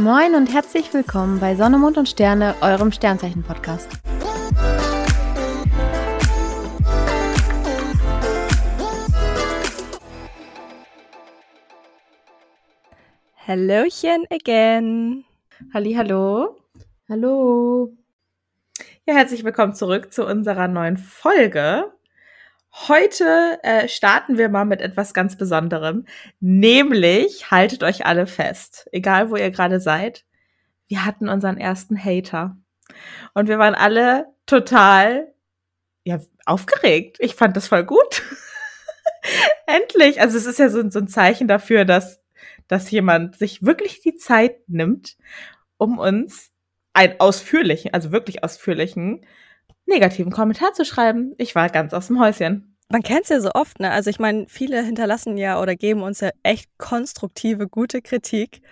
Moin und herzlich willkommen bei Sonne, Mond und Sterne, eurem Sternzeichen-Podcast. Hallöchen again. Halli, hallo. Hallo. Ja, herzlich willkommen zurück zu unserer neuen Folge. Heute äh, starten wir mal mit etwas ganz Besonderem, nämlich haltet euch alle fest, egal wo ihr gerade seid. Wir hatten unseren ersten Hater und wir waren alle total ja aufgeregt. Ich fand das voll gut. Endlich, also es ist ja so, so ein Zeichen dafür, dass dass jemand sich wirklich die Zeit nimmt, um uns einen ausführlichen, also wirklich ausführlichen negativen Kommentar zu schreiben. Ich war ganz aus dem Häuschen. Man kennt es ja so oft, ne? Also ich meine, viele hinterlassen ja oder geben uns ja echt konstruktive, gute Kritik.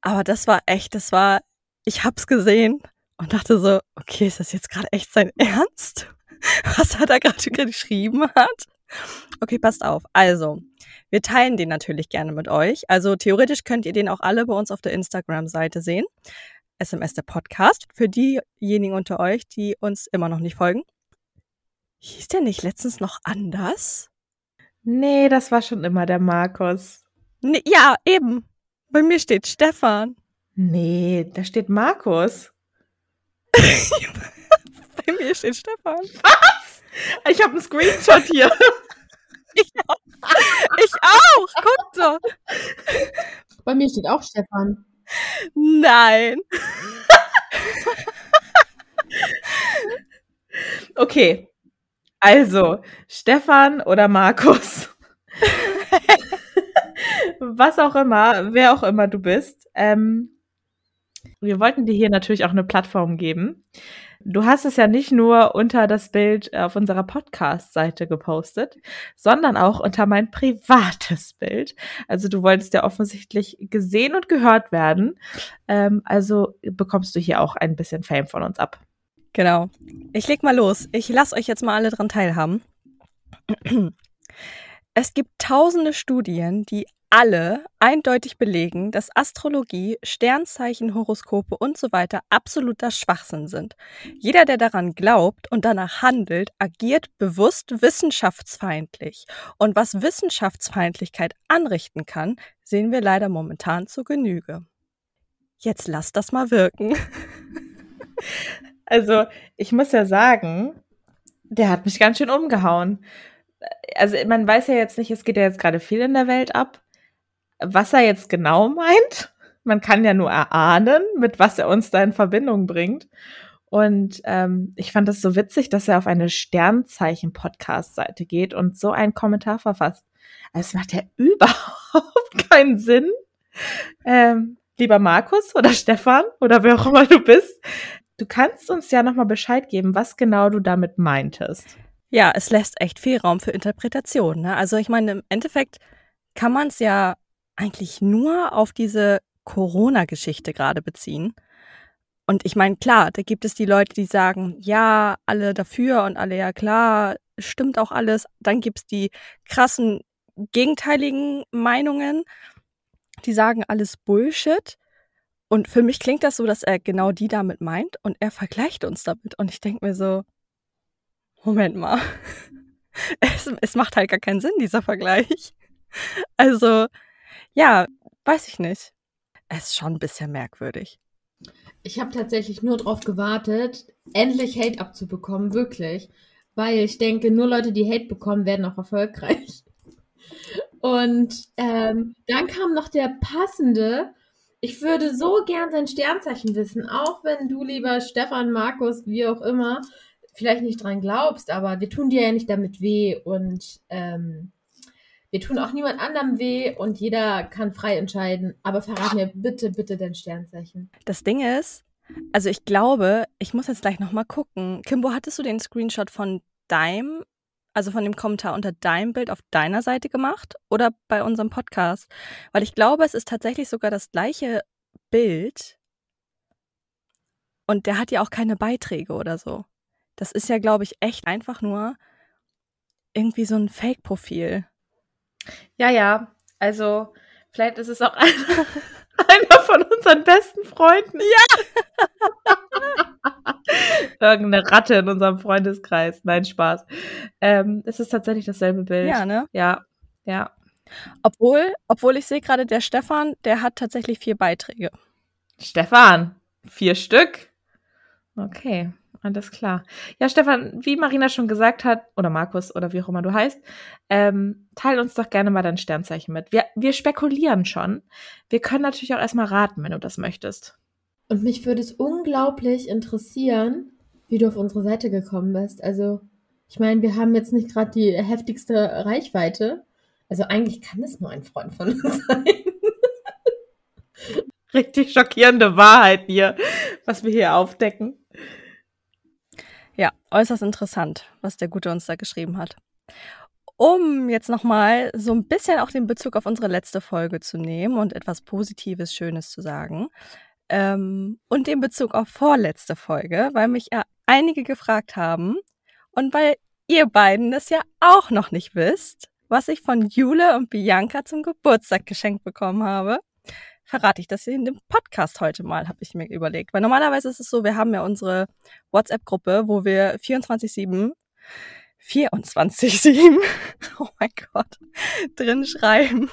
Aber das war echt, das war, ich hab's gesehen und dachte so, okay, ist das jetzt gerade echt sein Ernst? Was er da gerade geschrieben hat? Okay, passt auf. Also, wir teilen den natürlich gerne mit euch. Also theoretisch könnt ihr den auch alle bei uns auf der Instagram-Seite sehen. SMS der Podcast. Für diejenigen unter euch, die uns immer noch nicht folgen. Hieß der nicht letztens noch anders? Nee, das war schon immer der Markus. Nee, ja, eben. Bei mir steht Stefan. Nee, da steht Markus. Bei mir steht Stefan. Was? Ich habe einen Screenshot hier. ich auch. Ich auch. Guck doch. Bei mir steht auch Stefan. Nein. okay. Also, Stefan oder Markus. Was auch immer, wer auch immer du bist. Ähm, wir wollten dir hier natürlich auch eine Plattform geben. Du hast es ja nicht nur unter das Bild auf unserer Podcast-Seite gepostet, sondern auch unter mein privates Bild. Also du wolltest ja offensichtlich gesehen und gehört werden. Ähm, also bekommst du hier auch ein bisschen Fame von uns ab. Genau. Ich leg mal los. Ich lasse euch jetzt mal alle dran teilhaben. Es gibt tausende Studien, die alle eindeutig belegen, dass Astrologie, Sternzeichen, Horoskope und so weiter absoluter Schwachsinn sind. Jeder, der daran glaubt und danach handelt, agiert bewusst wissenschaftsfeindlich. Und was Wissenschaftsfeindlichkeit anrichten kann, sehen wir leider momentan zu Genüge. Jetzt lasst das mal wirken. Also, ich muss ja sagen, der hat mich ganz schön umgehauen. Also, man weiß ja jetzt nicht, es geht ja jetzt gerade viel in der Welt ab. Was er jetzt genau meint, man kann ja nur erahnen, mit was er uns da in Verbindung bringt. Und ähm, ich fand das so witzig, dass er auf eine Sternzeichen-Podcast-Seite geht und so einen Kommentar verfasst. Also es macht ja überhaupt keinen Sinn. Ähm, lieber Markus oder Stefan oder wer auch immer du bist, Du kannst uns ja nochmal Bescheid geben, was genau du damit meintest. Ja, es lässt echt viel Raum für Interpretation. Ne? Also ich meine, im Endeffekt kann man es ja eigentlich nur auf diese Corona-Geschichte gerade beziehen. Und ich meine, klar, da gibt es die Leute, die sagen, ja, alle dafür und alle, ja klar, stimmt auch alles. Dann gibt es die krassen gegenteiligen Meinungen, die sagen alles Bullshit. Und für mich klingt das so, dass er genau die damit meint und er vergleicht uns damit. Und ich denke mir so, Moment mal, es, es macht halt gar keinen Sinn, dieser Vergleich. Also, ja, weiß ich nicht. Es ist schon ein bisschen merkwürdig. Ich habe tatsächlich nur darauf gewartet, endlich Hate abzubekommen, wirklich. Weil ich denke, nur Leute, die Hate bekommen, werden auch erfolgreich. Und ähm, dann kam noch der passende ich würde so gern sein Sternzeichen wissen, auch wenn du, lieber Stefan, Markus, wie auch immer, vielleicht nicht dran glaubst, aber wir tun dir ja nicht damit weh und ähm, wir tun auch niemand anderem weh und jeder kann frei entscheiden. Aber verrat mir bitte, bitte dein Sternzeichen. Das Ding ist, also ich glaube, ich muss jetzt gleich nochmal gucken. Kimbo, hattest du den Screenshot von deinem also von dem Kommentar unter deinem Bild auf deiner Seite gemacht oder bei unserem Podcast? Weil ich glaube, es ist tatsächlich sogar das gleiche Bild und der hat ja auch keine Beiträge oder so. Das ist ja, glaube ich, echt einfach nur irgendwie so ein Fake-Profil. Ja, ja. Also vielleicht ist es auch einfach, Einer von unseren besten Freunden. Ja. Irgendeine Ratte in unserem Freundeskreis. Nein, Spaß. Ähm, es ist tatsächlich dasselbe Bild. Ja, ne? Ja, ja. Obwohl, obwohl ich sehe gerade, der Stefan, der hat tatsächlich vier Beiträge. Stefan, vier Stück. Okay, alles klar. Ja, Stefan, wie Marina schon gesagt hat, oder Markus oder wie auch immer du heißt, ähm, teil uns doch gerne mal dein Sternzeichen mit. Wir, wir spekulieren schon. Wir können natürlich auch erstmal raten, wenn du das möchtest. Und mich würde es unglaublich interessieren, wie du auf unsere Seite gekommen bist. Also, ich meine, wir haben jetzt nicht gerade die heftigste Reichweite. Also eigentlich kann es nur ein Freund von uns sein. Richtig schockierende Wahrheit hier, was wir hier aufdecken. Ja, äußerst interessant, was der Gute uns da geschrieben hat. Um jetzt nochmal so ein bisschen auch den Bezug auf unsere letzte Folge zu nehmen und etwas Positives, Schönes zu sagen. Ähm, und den Bezug auf vorletzte Folge, weil mich ja einige gefragt haben und weil ihr beiden das ja auch noch nicht wisst, was ich von Jule und Bianca zum Geburtstag geschenkt bekommen habe, verrate ich das hier in dem Podcast heute mal, habe ich mir überlegt. Weil normalerweise ist es so, wir haben ja unsere WhatsApp-Gruppe, wo wir 24-7 24-7, oh mein Gott, drin schreiben.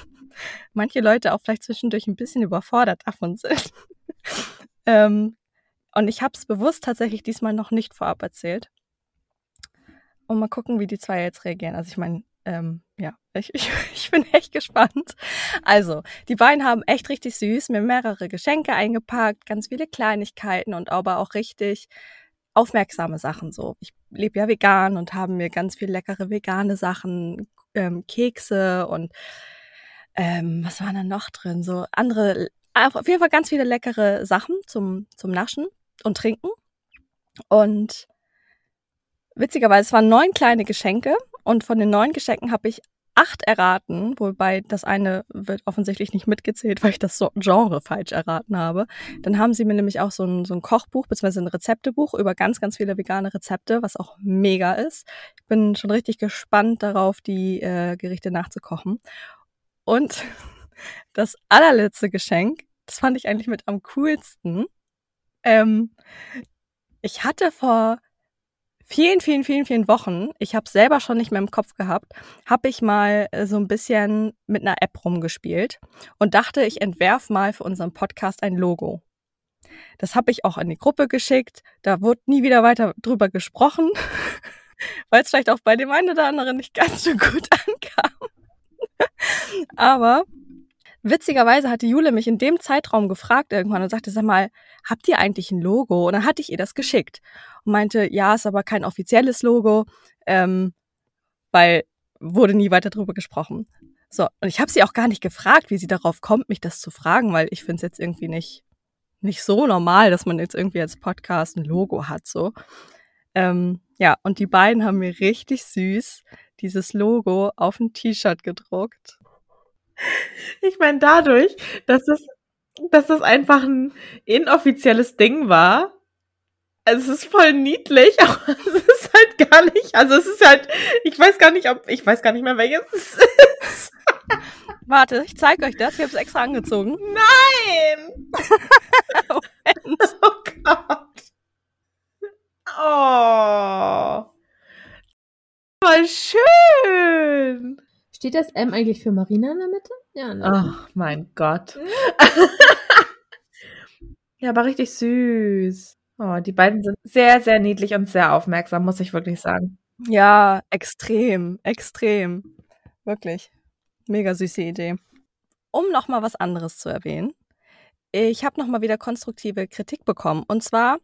Manche Leute auch vielleicht zwischendurch ein bisschen überfordert davon sind. ähm, und ich habe es bewusst tatsächlich diesmal noch nicht vorab erzählt. Und mal gucken, wie die zwei jetzt reagieren. Also ich meine, ähm, ja, ich, ich, ich bin echt gespannt. Also, die beiden haben echt richtig süß mir mehrere Geschenke eingepackt, ganz viele Kleinigkeiten und aber auch richtig aufmerksame Sachen so. Ich lebe ja vegan und haben mir ganz viel leckere vegane Sachen, ähm, Kekse und ähm, was war da noch drin? So andere, auf jeden Fall ganz viele leckere Sachen zum, zum Naschen und Trinken. Und witzigerweise, es waren neun kleine Geschenke und von den neun Geschenken habe ich acht erraten, wobei das eine wird offensichtlich nicht mitgezählt, weil ich das Genre falsch erraten habe. Dann haben sie mir nämlich auch so ein, so ein Kochbuch bzw. ein Rezeptebuch über ganz, ganz viele vegane Rezepte, was auch mega ist. Ich bin schon richtig gespannt darauf, die äh, Gerichte nachzukochen. Und das allerletzte Geschenk, das fand ich eigentlich mit am coolsten. Ähm, ich hatte vor vielen, vielen, vielen, vielen Wochen, ich habe selber schon nicht mehr im Kopf gehabt, habe ich mal äh, so ein bisschen mit einer App rumgespielt und dachte, ich entwerf mal für unseren Podcast ein Logo. Das habe ich auch in die Gruppe geschickt. Da wurde nie wieder weiter drüber gesprochen, weil es vielleicht auch bei dem einen oder anderen nicht ganz so gut ankam. Aber Witzigerweise hatte Jule mich in dem Zeitraum gefragt irgendwann und sagte, sag mal, habt ihr eigentlich ein Logo? Und dann hatte ich ihr das geschickt und meinte, ja, ist aber kein offizielles Logo, ähm, weil wurde nie weiter drüber gesprochen. So, und ich habe sie auch gar nicht gefragt, wie sie darauf kommt, mich das zu fragen, weil ich finde es jetzt irgendwie nicht, nicht so normal, dass man jetzt irgendwie als Podcast ein Logo hat, so. Ähm, ja, und die beiden haben mir richtig süß dieses Logo auf ein T-Shirt gedruckt. Ich meine, dadurch, dass das, dass das einfach ein inoffizielles Ding war, also es ist voll niedlich, aber es ist halt gar nicht, also es ist halt, ich weiß gar nicht, ob, ich weiß gar nicht mehr, welches es ist. Warte, ich zeige euch das. Ich habe es extra angezogen. Nein! oh Gott. Oh. Voll schön. Steht das M eigentlich für Marina in der Mitte? Ja, ne? Ach, mein Gott. ja, aber richtig süß. Oh, die beiden sind sehr, sehr niedlich und sehr aufmerksam, muss ich wirklich sagen. Ja, extrem, extrem. Wirklich. Mega süße Idee. Um nochmal was anderes zu erwähnen. Ich habe nochmal wieder konstruktive Kritik bekommen. Und zwar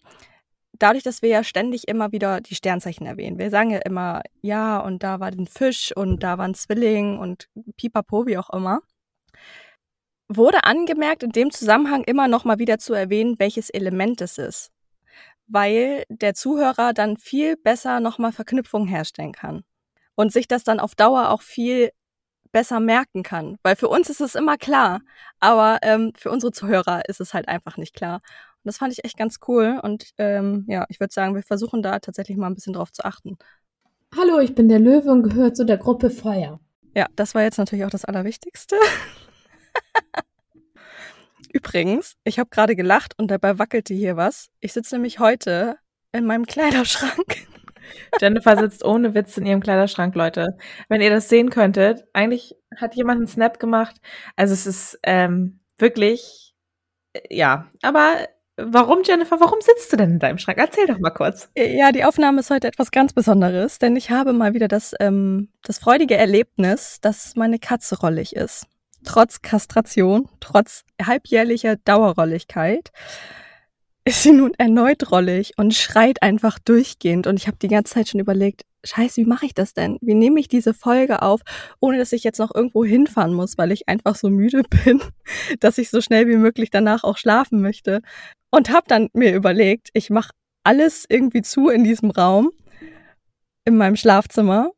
dadurch, dass wir ja ständig immer wieder die Sternzeichen erwähnen. Wir sagen ja immer, ja, und da war ein Fisch und da war ein Zwilling und pipapo, wie auch immer. Wurde angemerkt, in dem Zusammenhang immer noch mal wieder zu erwähnen, welches Element es ist. Weil der Zuhörer dann viel besser noch mal Verknüpfungen herstellen kann. Und sich das dann auf Dauer auch viel besser merken kann. Weil für uns ist es immer klar, aber ähm, für unsere Zuhörer ist es halt einfach nicht klar. Und das fand ich echt ganz cool. Und ähm, ja, ich würde sagen, wir versuchen da tatsächlich mal ein bisschen drauf zu achten. Hallo, ich bin der Löwe und gehöre zu der Gruppe Feuer. Ja, das war jetzt natürlich auch das Allerwichtigste. Übrigens, ich habe gerade gelacht und dabei wackelte hier was. Ich sitze nämlich heute in meinem Kleiderschrank. Jennifer sitzt ohne Witz in ihrem Kleiderschrank, Leute. Wenn ihr das sehen könntet, eigentlich hat jemand einen Snap gemacht. Also es ist ähm, wirklich, äh, ja, aber Warum, Jennifer? Warum sitzt du denn in deinem Schrank? Erzähl doch mal kurz. Ja, die Aufnahme ist heute etwas ganz Besonderes, denn ich habe mal wieder das, ähm, das freudige Erlebnis, dass meine Katze rollig ist. Trotz Kastration, trotz halbjährlicher Dauerrolligkeit ist sie nun erneut rollig und schreit einfach durchgehend. Und ich habe die ganze Zeit schon überlegt, scheiße, wie mache ich das denn? Wie nehme ich diese Folge auf, ohne dass ich jetzt noch irgendwo hinfahren muss, weil ich einfach so müde bin, dass ich so schnell wie möglich danach auch schlafen möchte. Und habe dann mir überlegt, ich mache alles irgendwie zu in diesem Raum, in meinem Schlafzimmer.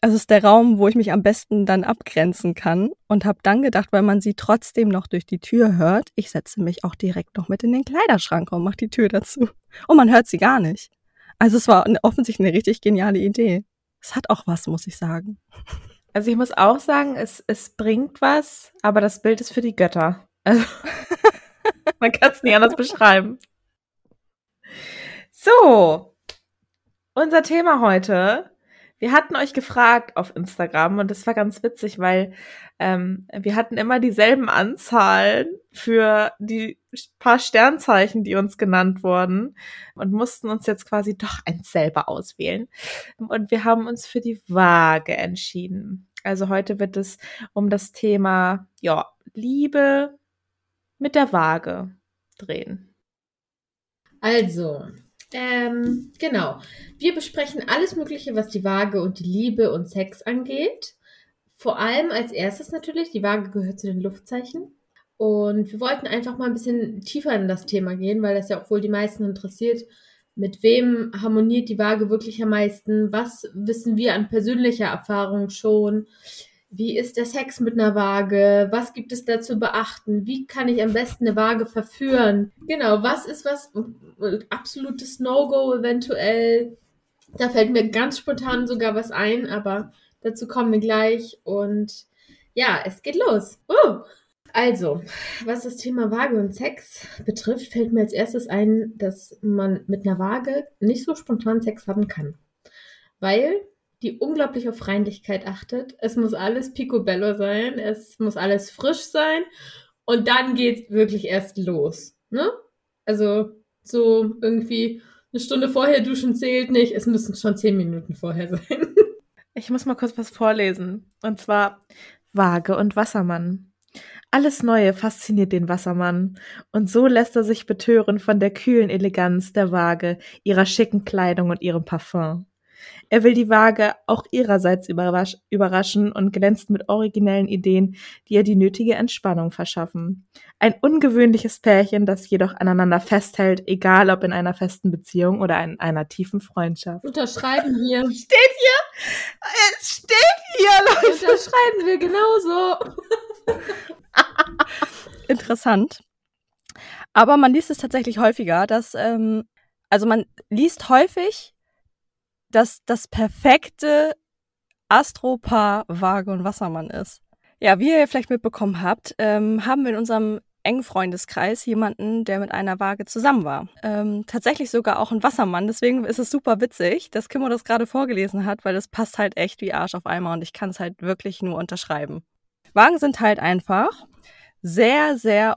Also es ist der Raum, wo ich mich am besten dann abgrenzen kann und habe dann gedacht, weil man sie trotzdem noch durch die Tür hört, ich setze mich auch direkt noch mit in den Kleiderschrank und mache die Tür dazu. Und man hört sie gar nicht. Also es war offensichtlich eine richtig geniale Idee. Es hat auch was, muss ich sagen. Also ich muss auch sagen, es, es bringt was, aber das Bild ist für die Götter. Also Man kann es nicht anders beschreiben. So, unser Thema heute. Wir hatten euch gefragt auf Instagram und das war ganz witzig, weil ähm, wir hatten immer dieselben Anzahlen für die paar Sternzeichen, die uns genannt wurden und mussten uns jetzt quasi doch eins selber auswählen. Und wir haben uns für die Waage entschieden. Also heute wird es um das Thema ja, Liebe, mit der Waage drehen. Also, ähm, genau. Wir besprechen alles Mögliche, was die Waage und die Liebe und Sex angeht. Vor allem als erstes natürlich, die Waage gehört zu den Luftzeichen. Und wir wollten einfach mal ein bisschen tiefer in das Thema gehen, weil das ja auch wohl die meisten interessiert. Mit wem harmoniert die Waage wirklich am meisten? Was wissen wir an persönlicher Erfahrung schon? Wie ist der Sex mit einer Waage? Was gibt es da zu beachten? Wie kann ich am besten eine Waage verführen? Genau, was ist was absolutes No-Go eventuell? Da fällt mir ganz spontan sogar was ein, aber dazu kommen wir gleich. Und ja, es geht los. Uh! Also, was das Thema Waage und Sex betrifft, fällt mir als erstes ein, dass man mit einer Waage nicht so spontan Sex haben kann. Weil die unglaublich auf Reinlichkeit achtet. Es muss alles picobello sein, es muss alles frisch sein und dann geht's wirklich erst los. Ne? Also so irgendwie eine Stunde vorher duschen zählt nicht, es müssen schon zehn Minuten vorher sein. Ich muss mal kurz was vorlesen. Und zwar Waage und Wassermann. Alles Neue fasziniert den Wassermann, und so lässt er sich betören von der kühlen Eleganz der Waage, ihrer schicken Kleidung und ihrem Parfum. Er will die Waage auch ihrerseits überrasch überraschen und glänzt mit originellen Ideen, die ihr die nötige Entspannung verschaffen. Ein ungewöhnliches Pärchen, das jedoch aneinander festhält, egal ob in einer festen Beziehung oder in einer tiefen Freundschaft. Unterschreiben wir. Steht hier! Es steht hier, Leute! Unterschreiben wir genauso. Interessant. Aber man liest es tatsächlich häufiger, dass, ähm, also man liest häufig, dass das perfekte Astropaar Waage und Wassermann ist. Ja, wie ihr vielleicht mitbekommen habt, ähm, haben wir in unserem engen Freundeskreis jemanden, der mit einer Waage zusammen war. Ähm, tatsächlich sogar auch ein Wassermann. Deswegen ist es super witzig, dass Kimmo das gerade vorgelesen hat, weil das passt halt echt wie Arsch auf Eimer und ich kann es halt wirklich nur unterschreiben. Wagen sind halt einfach sehr, sehr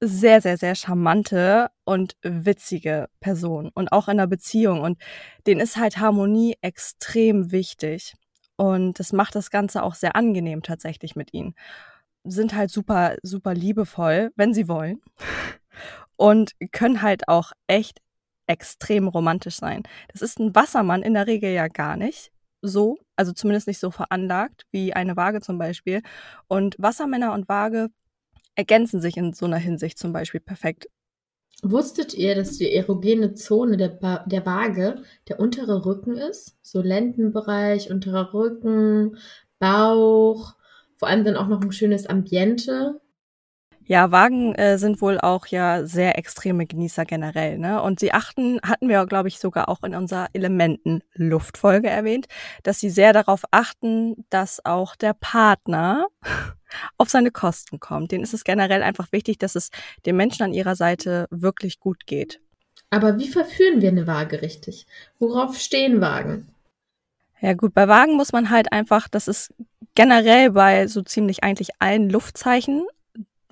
sehr, sehr, sehr charmante und witzige Person und auch in einer Beziehung. Und denen ist halt Harmonie extrem wichtig. Und das macht das Ganze auch sehr angenehm tatsächlich mit ihnen. Sind halt super, super liebevoll, wenn sie wollen. Und können halt auch echt extrem romantisch sein. Das ist ein Wassermann in der Regel ja gar nicht so, also zumindest nicht so veranlagt wie eine Waage zum Beispiel. Und Wassermänner und Waage ergänzen sich in so einer Hinsicht zum Beispiel perfekt. Wusstet ihr, dass die erogene Zone der, ba der Waage der untere Rücken ist? So Lendenbereich, unterer Rücken, Bauch, vor allem dann auch noch ein schönes Ambiente. Ja, Wagen äh, sind wohl auch ja sehr extreme Genießer generell, ne? Und sie achten, hatten wir, glaube ich, sogar auch in unserer Elementen-Luftfolge erwähnt, dass sie sehr darauf achten, dass auch der Partner auf seine Kosten kommt. Denen ist es generell einfach wichtig, dass es den Menschen an ihrer Seite wirklich gut geht. Aber wie verführen wir eine Waage richtig? Worauf stehen Wagen? Ja gut, bei Wagen muss man halt einfach, das ist generell bei so ziemlich eigentlich allen Luftzeichen,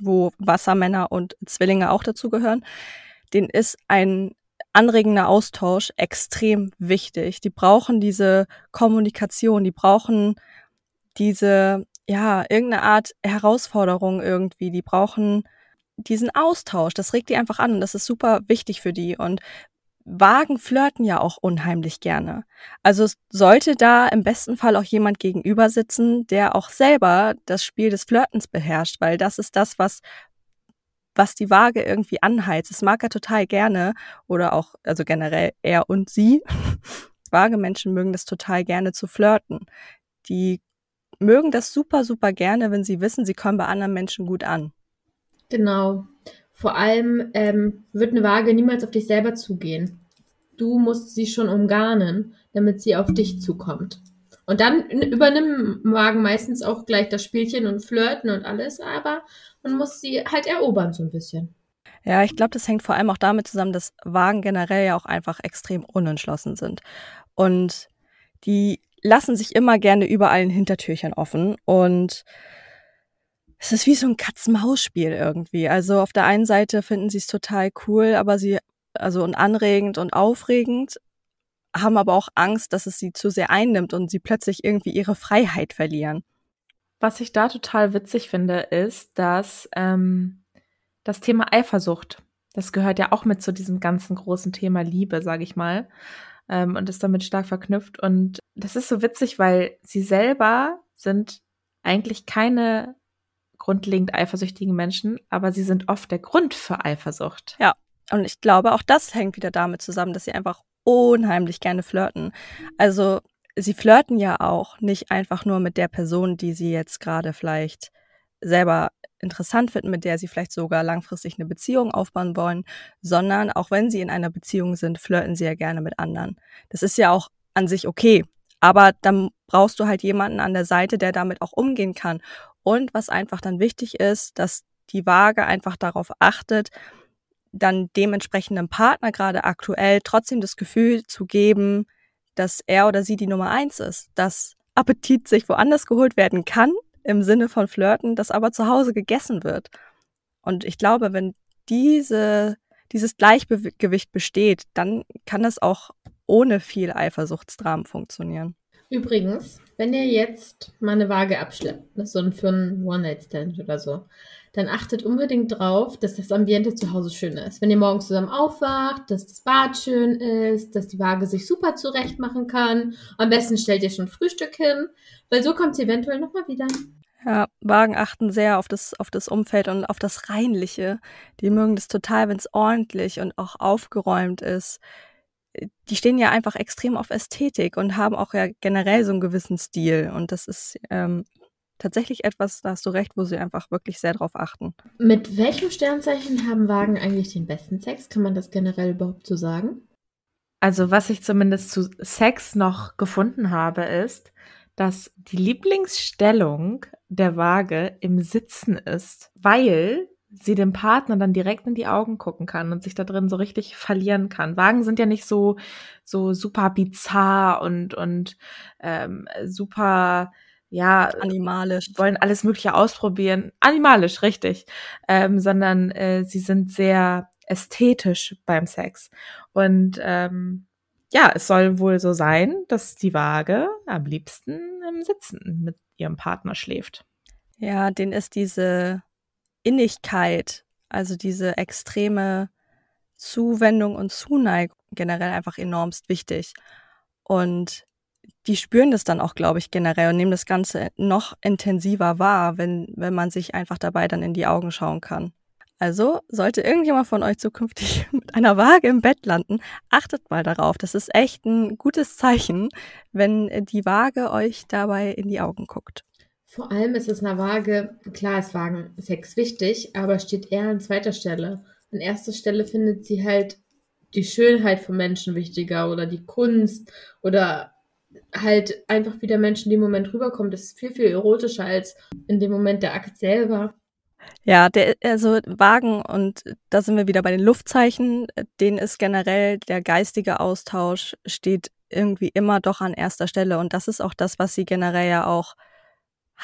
wo Wassermänner und Zwillinge auch dazugehören, den ist ein anregender Austausch extrem wichtig. Die brauchen diese Kommunikation, die brauchen diese, ja, irgendeine Art Herausforderung irgendwie, die brauchen diesen Austausch. Das regt die einfach an und das ist super wichtig für die. Und Wagen flirten ja auch unheimlich gerne. Also sollte da im besten Fall auch jemand gegenüber sitzen, der auch selber das Spiel des Flirtens beherrscht, weil das ist das, was was die Waage irgendwie anheizt. Das mag er total gerne oder auch, also generell er und sie. Waage-Menschen mögen das total gerne zu flirten. Die mögen das super, super gerne, wenn sie wissen, sie kommen bei anderen Menschen gut an. Genau. Vor allem ähm, wird eine Waage niemals auf dich selber zugehen. Du musst sie schon umgarnen, damit sie auf dich zukommt. Und dann übernimmt Wagen meistens auch gleich das Spielchen und Flirten und alles, aber man muss sie halt erobern so ein bisschen. Ja, ich glaube, das hängt vor allem auch damit zusammen, dass Wagen generell ja auch einfach extrem unentschlossen sind. Und die lassen sich immer gerne überall ein Hintertürchen offen und es ist wie so ein Katz-Maus-Spiel irgendwie. Also auf der einen Seite finden sie es total cool, aber sie, also und anregend und aufregend, haben aber auch Angst, dass es sie zu sehr einnimmt und sie plötzlich irgendwie ihre Freiheit verlieren. Was ich da total witzig finde, ist, dass ähm, das Thema Eifersucht, das gehört ja auch mit zu diesem ganzen großen Thema Liebe, sage ich mal, ähm, und ist damit stark verknüpft. Und das ist so witzig, weil sie selber sind eigentlich keine grundlegend eifersüchtigen Menschen, aber sie sind oft der Grund für Eifersucht. Ja, und ich glaube, auch das hängt wieder damit zusammen, dass sie einfach unheimlich gerne flirten. Also sie flirten ja auch nicht einfach nur mit der Person, die sie jetzt gerade vielleicht selber interessant finden, mit der sie vielleicht sogar langfristig eine Beziehung aufbauen wollen, sondern auch wenn sie in einer Beziehung sind, flirten sie ja gerne mit anderen. Das ist ja auch an sich okay. Aber dann brauchst du halt jemanden an der Seite, der damit auch umgehen kann. Und was einfach dann wichtig ist, dass die Waage einfach darauf achtet, dann dementsprechenden Partner gerade aktuell trotzdem das Gefühl zu geben, dass er oder sie die Nummer eins ist, dass Appetit sich woanders geholt werden kann, im Sinne von Flirten, das aber zu Hause gegessen wird. Und ich glaube, wenn diese, dieses Gleichgewicht besteht, dann kann das auch ohne viel Eifersuchtsdramen funktionieren. Übrigens, wenn ihr jetzt mal eine Waage abschleppt, ist so für einen One-Night-Stand oder so, dann achtet unbedingt drauf, dass das Ambiente zu Hause schön ist. Wenn ihr morgens zusammen aufwacht, dass das Bad schön ist, dass die Waage sich super zurecht machen kann. Am besten stellt ihr schon Frühstück hin, weil so kommt sie eventuell nochmal wieder. Ja, Wagen achten sehr auf das, auf das Umfeld und auf das Reinliche. Die mögen das total, wenn es ordentlich und auch aufgeräumt ist die stehen ja einfach extrem auf Ästhetik und haben auch ja generell so einen gewissen Stil. Und das ist ähm, tatsächlich etwas, da hast du recht, wo sie einfach wirklich sehr drauf achten. Mit welchem Sternzeichen haben Wagen eigentlich den besten Sex? Kann man das generell überhaupt so sagen? Also, was ich zumindest zu Sex noch gefunden habe, ist, dass die Lieblingsstellung der Waage im Sitzen ist, weil sie dem Partner dann direkt in die Augen gucken kann und sich da drin so richtig verlieren kann. Wagen sind ja nicht so so super bizarr und und ähm, super ja animalisch. wollen alles Mögliche ausprobieren. Animalisch richtig. Ähm, sondern äh, sie sind sehr ästhetisch beim Sex. Und ähm, ja es soll wohl so sein dass die Waage am liebsten im Sitzen mit ihrem Partner schläft. Ja den ist diese Innigkeit, also diese extreme Zuwendung und Zuneigung generell einfach enormst wichtig. Und die spüren das dann auch, glaube ich, generell und nehmen das Ganze noch intensiver wahr, wenn, wenn man sich einfach dabei dann in die Augen schauen kann. Also, sollte irgendjemand von euch zukünftig mit einer Waage im Bett landen, achtet mal darauf. Das ist echt ein gutes Zeichen, wenn die Waage euch dabei in die Augen guckt. Vor allem ist es einer Waage, klar ist Wagen Sex wichtig, aber steht eher an zweiter Stelle. An erster Stelle findet sie halt die Schönheit von Menschen wichtiger oder die Kunst oder halt einfach wie der Mensch in dem Moment rüberkommt. Das ist viel, viel erotischer als in dem Moment der Akt selber. Ja, der, also Wagen und da sind wir wieder bei den Luftzeichen, denen ist generell der geistige Austausch steht irgendwie immer doch an erster Stelle und das ist auch das, was sie generell ja auch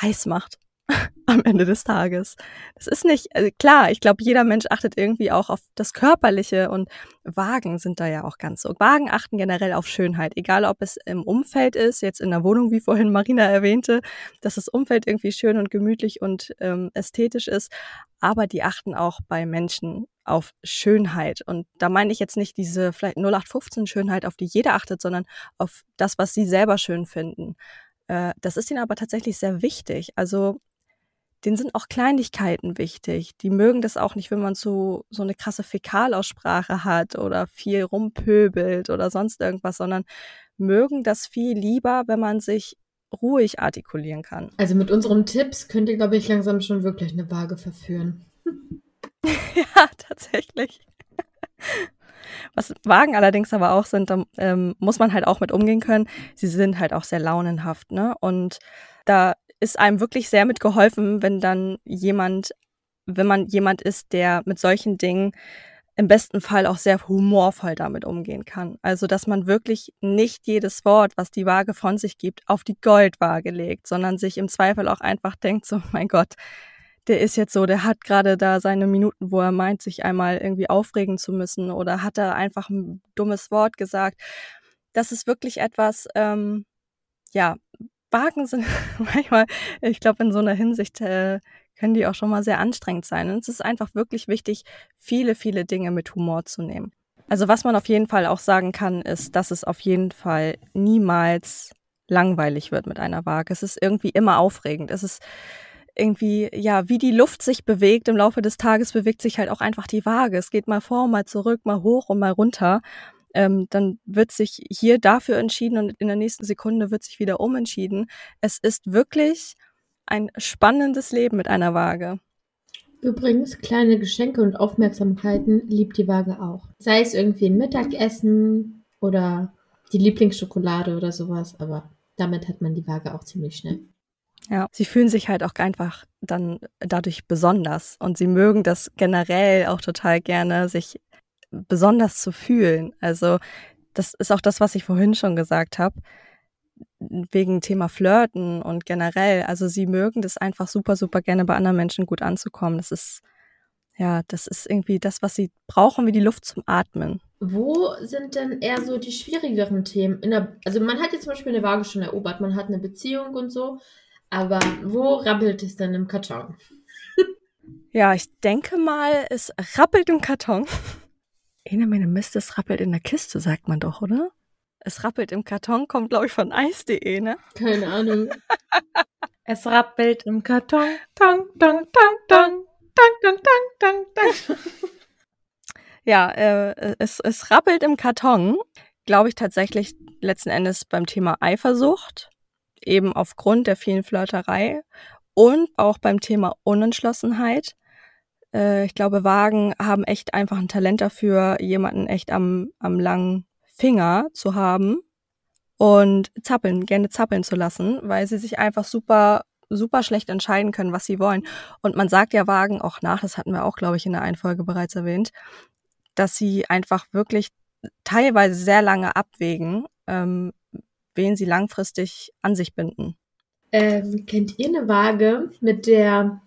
heiß macht am Ende des Tages. Das ist nicht, also klar, ich glaube, jeder Mensch achtet irgendwie auch auf das Körperliche und Wagen sind da ja auch ganz so. Wagen achten generell auf Schönheit, egal ob es im Umfeld ist, jetzt in der Wohnung, wie vorhin Marina erwähnte, dass das Umfeld irgendwie schön und gemütlich und ähm, ästhetisch ist, aber die achten auch bei Menschen auf Schönheit. Und da meine ich jetzt nicht diese vielleicht 0815 Schönheit, auf die jeder achtet, sondern auf das, was sie selber schön finden. Äh, das ist ihnen aber tatsächlich sehr wichtig. Also denen sind auch Kleinigkeiten wichtig. Die mögen das auch nicht, wenn man so, so eine krasse Fäkalaussprache hat oder viel rumpöbelt oder sonst irgendwas, sondern mögen das viel lieber, wenn man sich ruhig artikulieren kann. Also mit unseren Tipps könnt ihr, glaube ich, langsam schon wirklich eine Waage verführen. ja, tatsächlich. Was Wagen allerdings aber auch sind, da ähm, muss man halt auch mit umgehen können. Sie sind halt auch sehr launenhaft, ne? Und da ist einem wirklich sehr mit geholfen, wenn dann jemand, wenn man jemand ist, der mit solchen Dingen im besten Fall auch sehr humorvoll damit umgehen kann. Also, dass man wirklich nicht jedes Wort, was die Waage von sich gibt, auf die Goldwaage legt, sondern sich im Zweifel auch einfach denkt, so, mein Gott, der ist jetzt so, der hat gerade da seine Minuten, wo er meint, sich einmal irgendwie aufregen zu müssen oder hat er einfach ein dummes Wort gesagt. Das ist wirklich etwas, ähm, ja, Wagen sind manchmal, ich glaube, in so einer Hinsicht äh, können die auch schon mal sehr anstrengend sein. Und es ist einfach wirklich wichtig, viele, viele Dinge mit Humor zu nehmen. Also was man auf jeden Fall auch sagen kann, ist, dass es auf jeden Fall niemals langweilig wird mit einer Waage. Es ist irgendwie immer aufregend. Es ist irgendwie, ja, wie die Luft sich bewegt im Laufe des Tages, bewegt sich halt auch einfach die Waage. Es geht mal vor, mal zurück, mal hoch und mal runter ähm, dann wird sich hier dafür entschieden und in der nächsten Sekunde wird sich wieder umentschieden. Es ist wirklich ein spannendes Leben mit einer Waage. Übrigens, kleine Geschenke und Aufmerksamkeiten liebt die Waage auch. Sei es irgendwie ein Mittagessen oder die Lieblingsschokolade oder sowas, aber damit hat man die Waage auch ziemlich schnell. Ja, sie fühlen sich halt auch einfach dann dadurch besonders und sie mögen das generell auch total gerne, sich besonders zu fühlen. Also das ist auch das, was ich vorhin schon gesagt habe, wegen Thema Flirten und generell. Also sie mögen das einfach super, super gerne bei anderen Menschen gut anzukommen. Das ist, ja, das ist irgendwie das, was sie brauchen, wie die Luft zum Atmen. Wo sind denn eher so die schwierigeren Themen? Der, also man hat jetzt zum Beispiel eine Waage schon erobert, man hat eine Beziehung und so, aber wo rappelt es denn im Karton? ja, ich denke mal, es rappelt im Karton. Ene meine Mist, es rappelt in der Kiste, sagt man doch, oder? Es rappelt im Karton, kommt, glaube ich, von eis.de, ne? Keine Ahnung. es rappelt im Karton. Tong, tong, tong, tong. Tong, tong, tong, tong, tong. ja, äh, es, es rappelt im Karton, glaube ich, tatsächlich letzten Endes beim Thema Eifersucht, eben aufgrund der vielen Flirterei und auch beim Thema Unentschlossenheit äh, ich glaube, Wagen haben echt einfach ein Talent dafür, jemanden echt am, am langen Finger zu haben und zappeln, gerne zappeln zu lassen, weil sie sich einfach super super schlecht entscheiden können, was sie wollen. Und man sagt ja Wagen auch nach, das hatten wir auch, glaube ich, in der Einfolge bereits erwähnt, dass sie einfach wirklich teilweise sehr lange abwägen, ähm, wen sie langfristig an sich binden. Ähm, kennt ihr eine Waage, mit der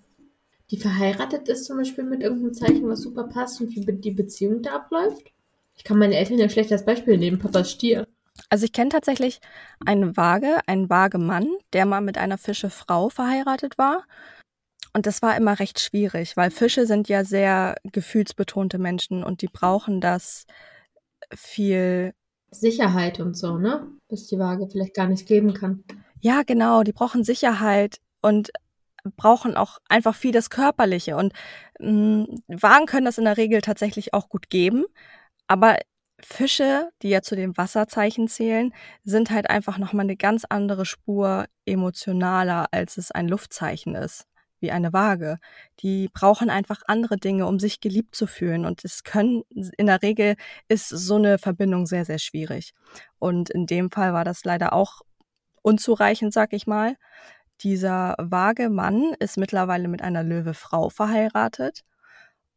die verheiratet ist zum Beispiel mit irgendeinem Zeichen, was super passt und wie die Beziehung da abläuft? Ich kann meine Eltern ja schlecht als Beispiel nehmen, Papas Stier. Also ich kenne tatsächlich eine Waage, einen Waagemann, der mal mit einer Fischefrau verheiratet war. Und das war immer recht schwierig, weil Fische sind ja sehr gefühlsbetonte Menschen und die brauchen das viel Sicherheit und so, ne? Was die Waage vielleicht gar nicht geben kann. Ja, genau, die brauchen Sicherheit und brauchen auch einfach viel das Körperliche. Und mh, hm, Wagen können das in der Regel tatsächlich auch gut geben. Aber Fische, die ja zu den Wasserzeichen zählen, sind halt einfach nochmal eine ganz andere Spur emotionaler, als es ein Luftzeichen ist, wie eine Waage. Die brauchen einfach andere Dinge, um sich geliebt zu fühlen. Und es können, in der Regel ist so eine Verbindung sehr, sehr schwierig. Und in dem Fall war das leider auch unzureichend, sag ich mal. Dieser vage Mann ist mittlerweile mit einer Löwe-Frau verheiratet.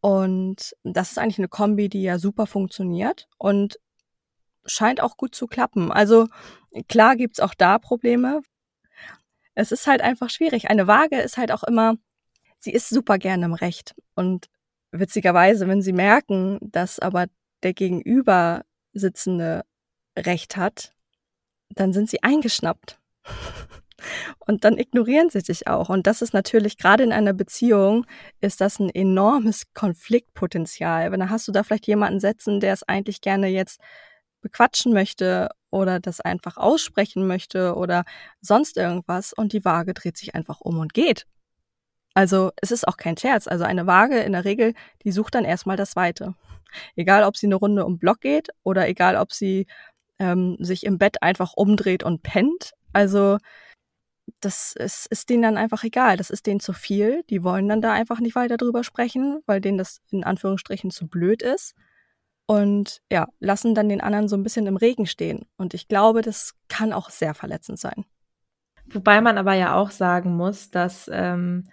Und das ist eigentlich eine Kombi, die ja super funktioniert und scheint auch gut zu klappen. Also klar gibt's auch da Probleme. Es ist halt einfach schwierig. Eine Waage ist halt auch immer, sie ist super gerne im Recht. Und witzigerweise, wenn sie merken, dass aber der Gegenüber sitzende Recht hat, dann sind sie eingeschnappt. Und dann ignorieren sie dich auch. Und das ist natürlich gerade in einer Beziehung ist das ein enormes Konfliktpotenzial. Wenn dann hast du da vielleicht jemanden setzen, der es eigentlich gerne jetzt bequatschen möchte oder das einfach aussprechen möchte oder sonst irgendwas und die Waage dreht sich einfach um und geht. Also es ist auch kein Scherz. Also eine Waage in der Regel, die sucht dann erstmal das Weite. Egal, ob sie eine Runde um Block geht oder egal, ob sie ähm, sich im Bett einfach umdreht und pennt. Also das ist, ist denen dann einfach egal. Das ist denen zu viel. Die wollen dann da einfach nicht weiter drüber sprechen, weil denen das in Anführungsstrichen zu blöd ist. Und ja, lassen dann den anderen so ein bisschen im Regen stehen. Und ich glaube, das kann auch sehr verletzend sein. Wobei man aber ja auch sagen muss, dass ähm,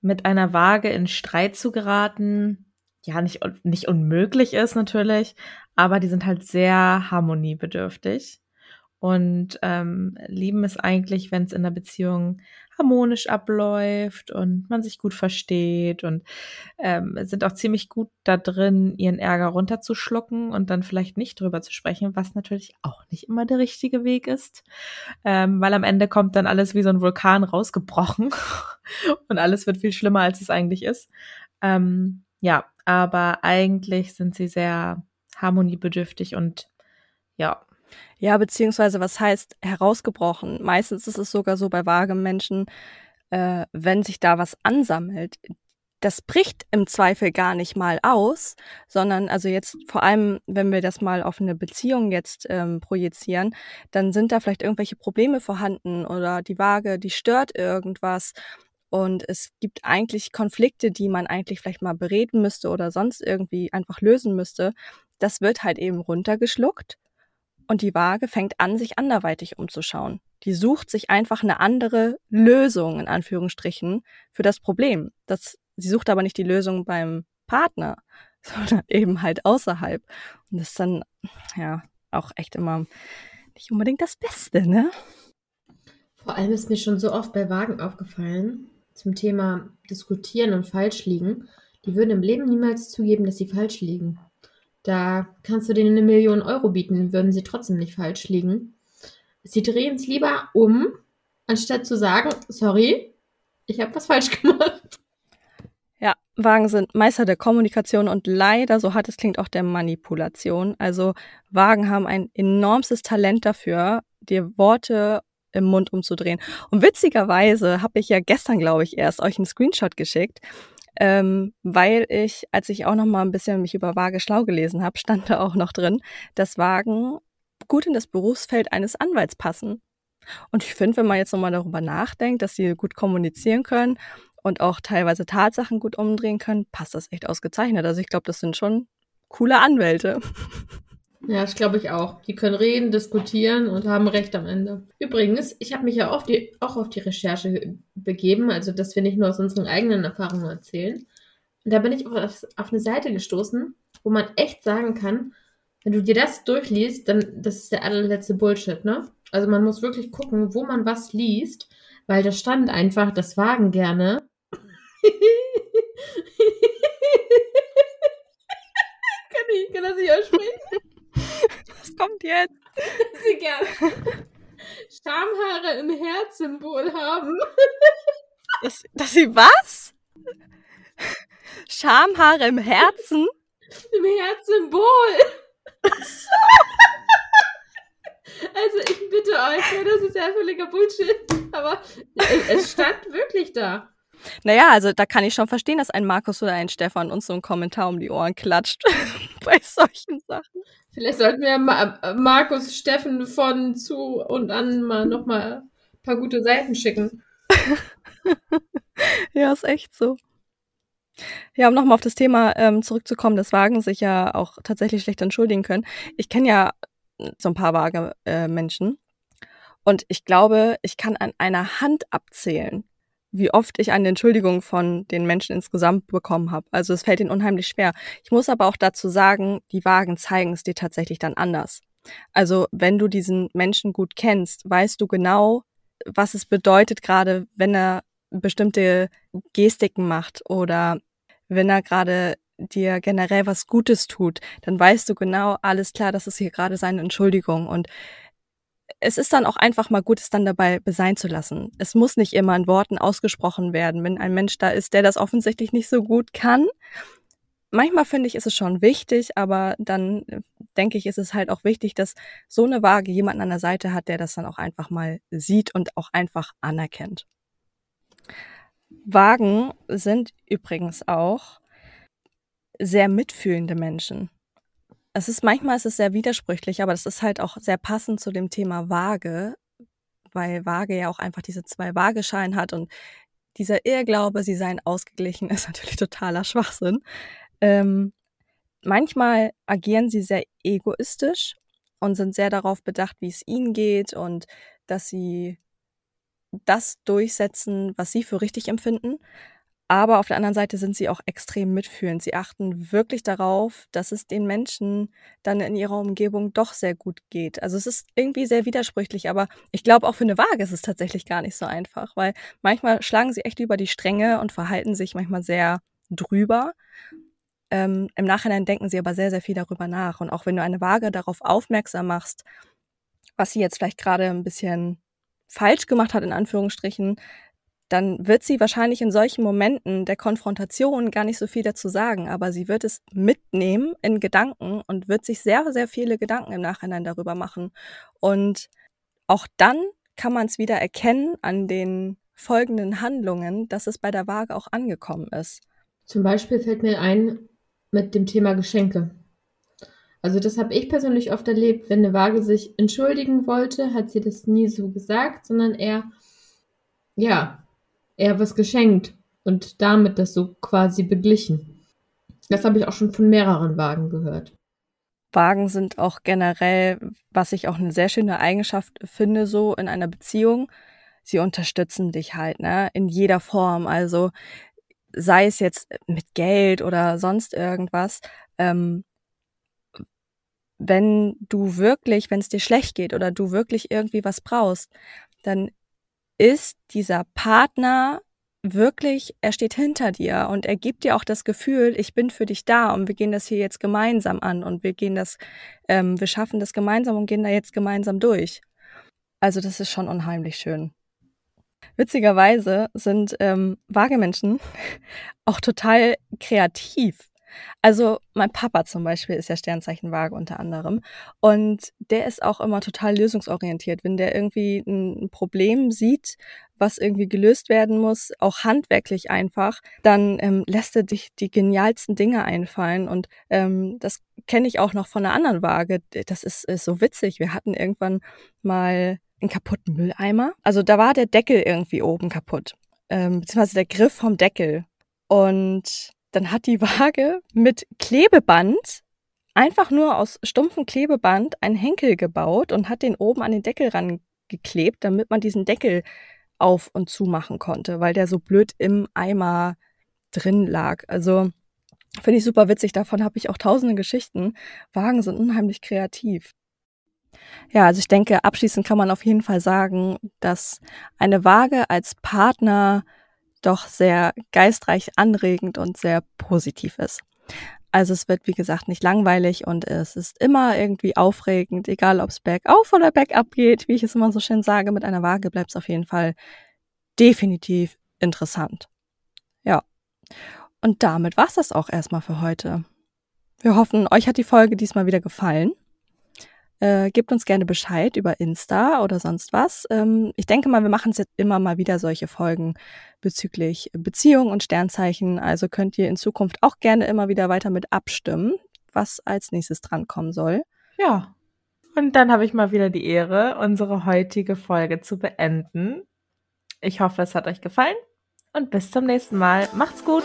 mit einer Waage in Streit zu geraten, ja, nicht, nicht unmöglich ist natürlich, aber die sind halt sehr harmoniebedürftig und ähm, lieben es eigentlich, wenn es in der Beziehung harmonisch abläuft und man sich gut versteht und ähm, sind auch ziemlich gut da drin, ihren Ärger runterzuschlucken und dann vielleicht nicht drüber zu sprechen, was natürlich auch nicht immer der richtige Weg ist, ähm, weil am Ende kommt dann alles wie so ein Vulkan rausgebrochen und alles wird viel schlimmer, als es eigentlich ist. Ähm, ja, aber eigentlich sind sie sehr harmoniebedürftig und ja, ja, beziehungsweise was heißt herausgebrochen? Meistens ist es sogar so bei vagen Menschen, äh, wenn sich da was ansammelt, das bricht im Zweifel gar nicht mal aus, sondern also jetzt vor allem, wenn wir das mal auf eine Beziehung jetzt ähm, projizieren, dann sind da vielleicht irgendwelche Probleme vorhanden oder die Waage, die stört irgendwas und es gibt eigentlich Konflikte, die man eigentlich vielleicht mal bereden müsste oder sonst irgendwie einfach lösen müsste. Das wird halt eben runtergeschluckt und die Waage fängt an, sich anderweitig umzuschauen. Die sucht sich einfach eine andere Lösung, in Anführungsstrichen, für das Problem. Das, sie sucht aber nicht die Lösung beim Partner, sondern eben halt außerhalb. Und das ist dann, ja, auch echt immer nicht unbedingt das Beste, ne? Vor allem ist mir schon so oft bei Wagen aufgefallen, zum Thema diskutieren und falsch liegen. Die würden im Leben niemals zugeben, dass sie falsch liegen. Da kannst du denen eine Million Euro bieten, würden sie trotzdem nicht falsch liegen. Sie drehen es lieber um, anstatt zu sagen, sorry, ich habe was falsch gemacht. Ja, Wagen sind Meister der Kommunikation und leider, so hart es klingt, auch der Manipulation. Also Wagen haben ein enormstes Talent dafür, dir Worte im Mund umzudrehen. Und witzigerweise habe ich ja gestern, glaube ich, erst euch einen Screenshot geschickt ähm, weil ich, als ich auch noch mal ein bisschen mich über Waage schlau gelesen habe, stand da auch noch drin, dass Wagen gut in das Berufsfeld eines Anwalts passen. Und ich finde, wenn man jetzt nochmal darüber nachdenkt, dass sie gut kommunizieren können und auch teilweise Tatsachen gut umdrehen können, passt das echt ausgezeichnet. Also ich glaube, das sind schon coole Anwälte. Ja, das glaube ich auch. Die können reden, diskutieren und haben Recht am Ende. Übrigens, ich habe mich ja auch, die, auch auf die Recherche begeben, also dass wir nicht nur aus unseren eigenen Erfahrungen erzählen. Und da bin ich auf, auf eine Seite gestoßen, wo man echt sagen kann, wenn du dir das durchliest, dann das ist der allerletzte Bullshit, ne? Also man muss wirklich gucken, wo man was liest, weil da stand einfach, das Wagen gerne. kann ich, kann das nicht aussprechen? Was kommt jetzt? Sie gerne Schamhaare im Herzsymbol haben. Dass, dass sie was? Schamhaare im Herzen? Im Herzsymbol. Also ich bitte euch, das ist ja völliger Bullshit, aber es stand wirklich da. Naja, also da kann ich schon verstehen, dass ein Markus oder ein Stefan uns so einen Kommentar um die Ohren klatscht bei solchen Sachen. Vielleicht sollten wir Ma Markus Steffen von zu und an mal nochmal ein paar gute Seiten schicken. ja, ist echt so. Ja, um nochmal auf das Thema ähm, zurückzukommen, dass Wagen sich ja auch tatsächlich schlecht entschuldigen können. Ich kenne ja so ein paar vage äh, und ich glaube, ich kann an einer Hand abzählen, wie oft ich eine Entschuldigung von den Menschen insgesamt bekommen habe. Also es fällt ihnen unheimlich schwer. Ich muss aber auch dazu sagen, die Wagen zeigen es dir tatsächlich dann anders. Also wenn du diesen Menschen gut kennst, weißt du genau, was es bedeutet, gerade wenn er bestimmte Gestiken macht oder wenn er gerade dir generell was Gutes tut, dann weißt du genau, alles klar, das ist hier gerade seine Entschuldigung. Und es ist dann auch einfach mal gut, es dann dabei besein zu lassen. Es muss nicht immer in Worten ausgesprochen werden, wenn ein Mensch da ist, der das offensichtlich nicht so gut kann. Manchmal finde ich, ist es schon wichtig, aber dann äh, denke ich, ist es halt auch wichtig, dass so eine Waage jemanden an der Seite hat, der das dann auch einfach mal sieht und auch einfach anerkennt. Wagen sind übrigens auch sehr mitfühlende Menschen. Es ist manchmal ist es sehr widersprüchlich, aber das ist halt auch sehr passend zu dem Thema Waage, weil Waage ja auch einfach diese zwei Waageschein hat und dieser Irrglaube, sie seien ausgeglichen, ist natürlich totaler Schwachsinn. Ähm, manchmal agieren sie sehr egoistisch und sind sehr darauf bedacht, wie es ihnen geht und dass sie das durchsetzen, was sie für richtig empfinden. Aber auf der anderen Seite sind sie auch extrem mitfühlend. Sie achten wirklich darauf, dass es den Menschen dann in ihrer Umgebung doch sehr gut geht. Also es ist irgendwie sehr widersprüchlich, aber ich glaube auch für eine Waage ist es tatsächlich gar nicht so einfach, weil manchmal schlagen sie echt über die Stränge und verhalten sich manchmal sehr drüber. Ähm, Im Nachhinein denken sie aber sehr, sehr viel darüber nach. Und auch wenn du eine Waage darauf aufmerksam machst, was sie jetzt vielleicht gerade ein bisschen falsch gemacht hat, in Anführungsstrichen, dann wird sie wahrscheinlich in solchen Momenten der Konfrontation gar nicht so viel dazu sagen, aber sie wird es mitnehmen in Gedanken und wird sich sehr, sehr viele Gedanken im Nachhinein darüber machen. Und auch dann kann man es wieder erkennen an den folgenden Handlungen, dass es bei der Waage auch angekommen ist. Zum Beispiel fällt mir ein mit dem Thema Geschenke. Also das habe ich persönlich oft erlebt, wenn eine Waage sich entschuldigen wollte, hat sie das nie so gesagt, sondern eher, ja, eher was geschenkt und damit das so quasi beglichen. Das habe ich auch schon von mehreren Wagen gehört. Wagen sind auch generell, was ich auch eine sehr schöne Eigenschaft finde, so in einer Beziehung. Sie unterstützen dich halt, ne, in jeder Form. Also sei es jetzt mit Geld oder sonst irgendwas. Ähm, wenn du wirklich, wenn es dir schlecht geht oder du wirklich irgendwie was brauchst, dann ist dieser Partner wirklich, er steht hinter dir und er gibt dir auch das Gefühl, ich bin für dich da und wir gehen das hier jetzt gemeinsam an und wir gehen das, ähm, wir schaffen das gemeinsam und gehen da jetzt gemeinsam durch. Also das ist schon unheimlich schön. Witzigerweise sind ähm, Wagemenschen auch total kreativ. Also mein Papa zum Beispiel ist ja Sternzeichen Waage unter anderem und der ist auch immer total lösungsorientiert. Wenn der irgendwie ein Problem sieht, was irgendwie gelöst werden muss, auch handwerklich einfach, dann ähm, lässt er dich die genialsten Dinge einfallen und ähm, das kenne ich auch noch von einer anderen Waage. Das ist, ist so witzig. Wir hatten irgendwann mal einen kaputten Mülleimer. Also da war der Deckel irgendwie oben kaputt, ähm, beziehungsweise der Griff vom Deckel. Und dann hat die Waage mit Klebeband, einfach nur aus stumpfem Klebeband, einen Henkel gebaut und hat den oben an den Deckel rangeklebt, damit man diesen Deckel auf und zu machen konnte, weil der so blöd im Eimer drin lag. Also finde ich super witzig. Davon habe ich auch tausende Geschichten. Wagen sind unheimlich kreativ. Ja, also ich denke, abschließend kann man auf jeden Fall sagen, dass eine Waage als Partner doch sehr geistreich anregend und sehr positiv ist. Also es wird, wie gesagt, nicht langweilig und es ist immer irgendwie aufregend, egal ob es bergauf oder bergab geht, wie ich es immer so schön sage, mit einer Waage bleibt es auf jeden Fall definitiv interessant. Ja. Und damit war es das auch erstmal für heute. Wir hoffen, euch hat die Folge diesmal wieder gefallen. Äh, gebt uns gerne Bescheid über Insta oder sonst was. Ähm, ich denke mal, wir machen es jetzt immer mal wieder solche Folgen bezüglich Beziehung und Sternzeichen. Also könnt ihr in Zukunft auch gerne immer wieder weiter mit abstimmen, was als nächstes drankommen soll. Ja. Und dann habe ich mal wieder die Ehre, unsere heutige Folge zu beenden. Ich hoffe, es hat euch gefallen und bis zum nächsten Mal. Macht's gut!